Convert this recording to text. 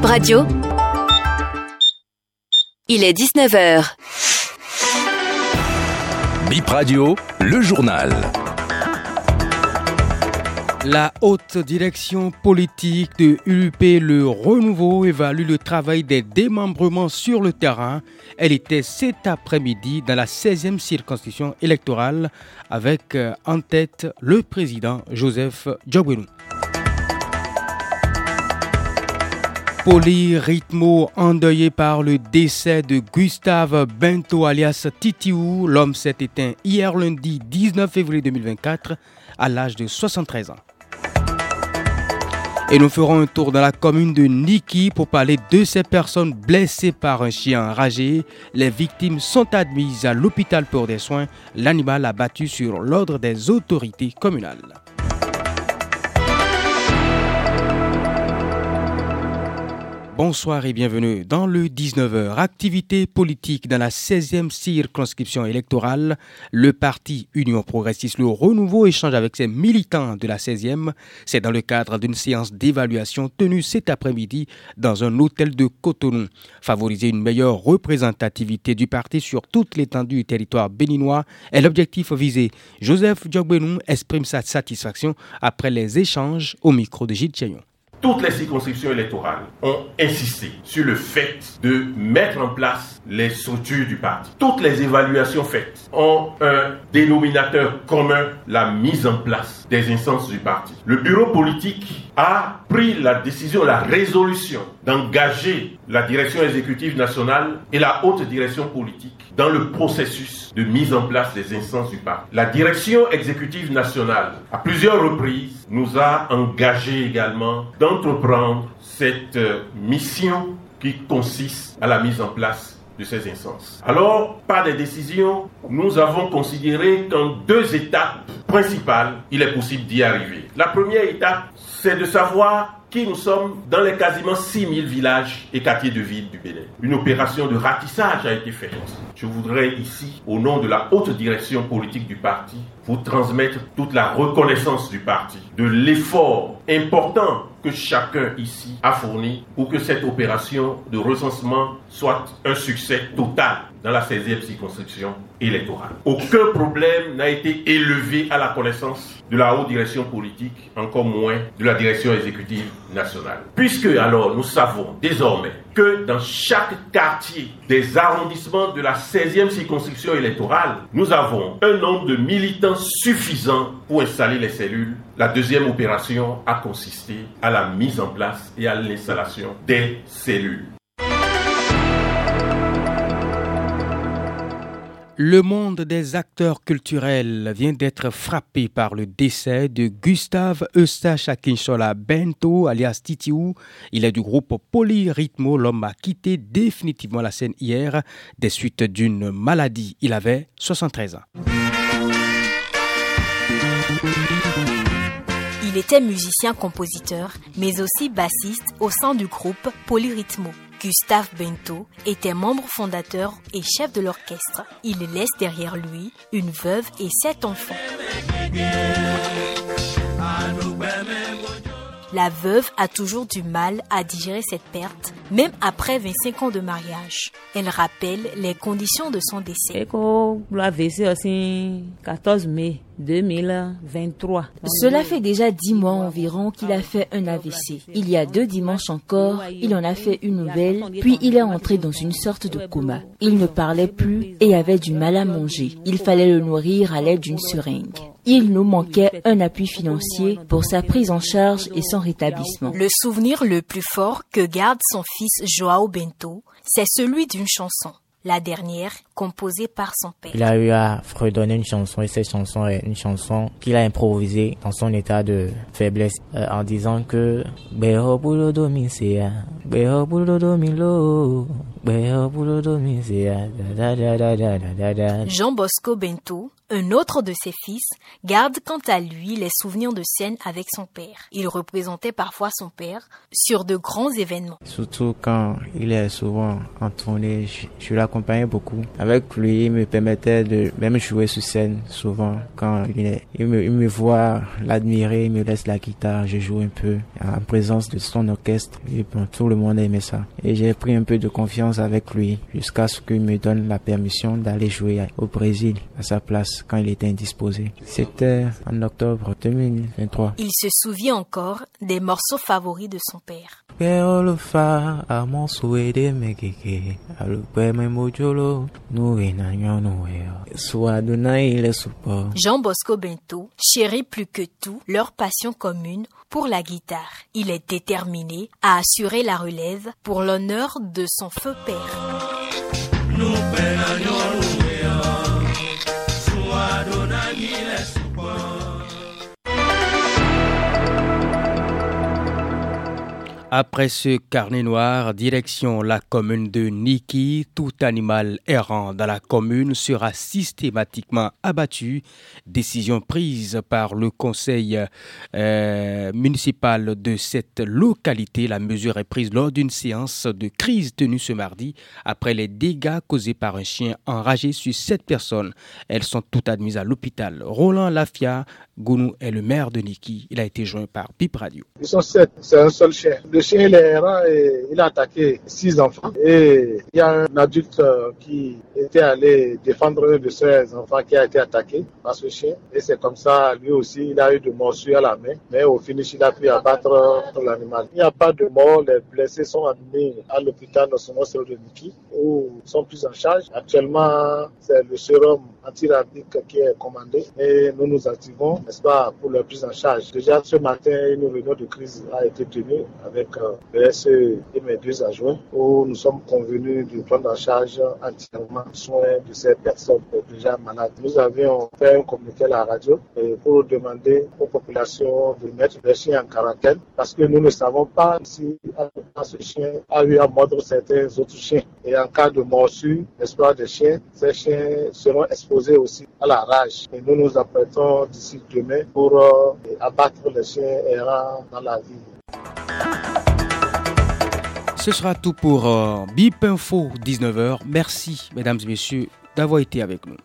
Bip Radio. Il est 19h. Bip Radio, le journal. La haute direction politique de ULP Le Renouveau évalue le travail des démembrements sur le terrain. Elle était cet après-midi dans la 16e circonscription électorale avec euh, en tête le président Joseph Djogwenou. Polyrythmo endeuillé par le décès de Gustave Bento alias Titiou. L'homme s'est éteint hier lundi 19 février 2024 à l'âge de 73 ans. Et nous ferons un tour dans la commune de Niki pour parler de ces personnes blessées par un chien enragé. Les victimes sont admises à l'hôpital pour des soins. L'animal a battu sur l'ordre des autorités communales. Bonsoir et bienvenue dans le 19h. Activité politique dans la 16e circonscription électorale. Le parti Union progressiste Le Renouveau échange avec ses militants de la 16e. C'est dans le cadre d'une séance d'évaluation tenue cet après-midi dans un hôtel de Cotonou. Favoriser une meilleure représentativité du parti sur toute l'étendue du territoire béninois est l'objectif visé. Joseph Diogbenou exprime sa satisfaction après les échanges au micro de Gilles Chayon toutes les circonscriptions électorales ont insisté sur le fait de mettre en place les structures du parti. Toutes les évaluations faites ont un dénominateur commun, la mise en place des instances du parti. Le bureau politique a pris la décision, la résolution d'engager la direction exécutive nationale et la haute direction politique dans le processus de mise en place des instances du parti. La direction exécutive nationale, à plusieurs reprises, nous a engagé également d'entreprendre cette euh, mission qui consiste à la mise en place de ces instances. Alors, par des décisions, nous avons considéré qu'en deux étapes principales, il est possible d'y arriver. La première étape, c'est de savoir qui nous sommes dans les quasiment 6000 villages et quartiers de ville du Bénin. Une opération de ratissage a été faite. Je voudrais ici, au nom de la haute direction politique du parti, vous transmettre toute la reconnaissance du parti, de l'effort important que chacun ici a fourni pour que cette opération de recensement soit un succès total dans la 16e circonscription électorale. Aucun problème n'a été élevé à la connaissance de la haute direction politique, encore moins de la direction exécutive nationale. Puisque alors nous savons désormais que dans chaque quartier des arrondissements de la 16e circonscription électorale, nous avons un nombre de militants suffisant pour installer les cellules. La deuxième opération a consisté à la mise en place et à l'installation des cellules. Le monde des acteurs culturels vient d'être frappé par le décès de Gustave Eustache Akinchola Bento, alias Titiou. Il est du groupe Polyrythmo. L'homme a quitté définitivement la scène hier des suites d'une maladie. Il avait 73 ans. Il était musicien-compositeur, mais aussi bassiste au sein du groupe Polyrythmo. Gustave Bento était membre fondateur et chef de l'orchestre. Il laisse derrière lui une veuve et sept enfants. La veuve a toujours du mal à digérer cette perte, même après 25 ans de mariage. Elle rappelle les conditions de son décès. 14 mai 2023. Cela fait déjà dix mois environ qu'il a fait un AVC. Il y a deux dimanches encore, il en a fait une nouvelle, puis il est entré dans une sorte de coma. Il ne parlait plus et avait du mal à manger. Il fallait le nourrir à l'aide d'une seringue. Il nous manquait un appui financier pour sa prise en charge et son rétablissement. Le souvenir le plus fort que garde son fils Joao Bento, c'est celui d'une chanson. La dernière, composée par son père. Il a eu à redonner une chanson et cette chanson est une chanson qu'il a improvisée dans son état de faiblesse euh, en disant que Jean Bosco Bento Un autre de ses fils garde quant à lui les souvenirs de scène avec son père. Il représentait parfois son père sur de grands événements. Surtout quand il est souvent en tournée, je, l'accompagnais beaucoup. Avec lui, il me permettait de même jouer sur scène souvent. Quand il, est, il, me, il me voit l'admirer, il me laisse la guitare, je joue un peu en présence de son orchestre. Et tout le monde aimait ça. Et j'ai pris un peu de confiance avec lui jusqu'à ce qu'il me donne la permission d'aller jouer au Brésil à sa place quand il était indisposé. C'était en octobre 2023. Il se souvient encore des morceaux favoris de son père. Jean Bosco Bento chérit plus que tout leur passion commune pour la guitare. Il est déterminé à assurer la relève pour l'honneur de son feu père. Après ce carnet noir, direction la commune de Niki, tout animal errant dans la commune sera systématiquement abattu. Décision prise par le conseil euh, municipal de cette localité. La mesure est prise lors d'une séance de crise tenue ce mardi après les dégâts causés par un chien enragé sur sept personnes. Elles sont toutes admises à l'hôpital. Roland Lafia Gounou est le maire de Niki. Il a été joint par Pip Radio. Ils sont sept, c'est un seul chien. Le chien il est il a attaqué six enfants. Et il y a un adulte euh, qui était allé défendre un de ses enfants qui a été attaqué par ce chien. Et c'est comme ça, lui aussi, il a eu de morsures à la main. Mais au finish, il a pu abattre l'animal. Il n'y a pas de mort. Les blessés sont admis à l'hôpital national de Niki où ils sont pris en charge. Actuellement, c'est le sérum antirabique qui est commandé et nous nous activons, n'est-ce pas, pour leur prise en charge. Déjà ce matin, une réunion de crise a été tenue avec euh, le SE et mes deux adjoints où nous sommes convenus de prendre en charge entièrement soin de ces personnes déjà malades. Nous avions fait un communiqué à la radio pour demander aux populations de mettre les chiens en quarantaine parce que nous ne savons pas si ce chien a eu à mordre certains autres chiens. Et en cas de morsure, pas, des chiens, ces chiens seront exposés aussi à la rage. Et nous nous apprêtons d'ici demain pour euh, abattre les chiens errants dans la ville. Ce sera tout pour euh, BIP Info 19h. Merci, mesdames et messieurs, d'avoir été avec nous.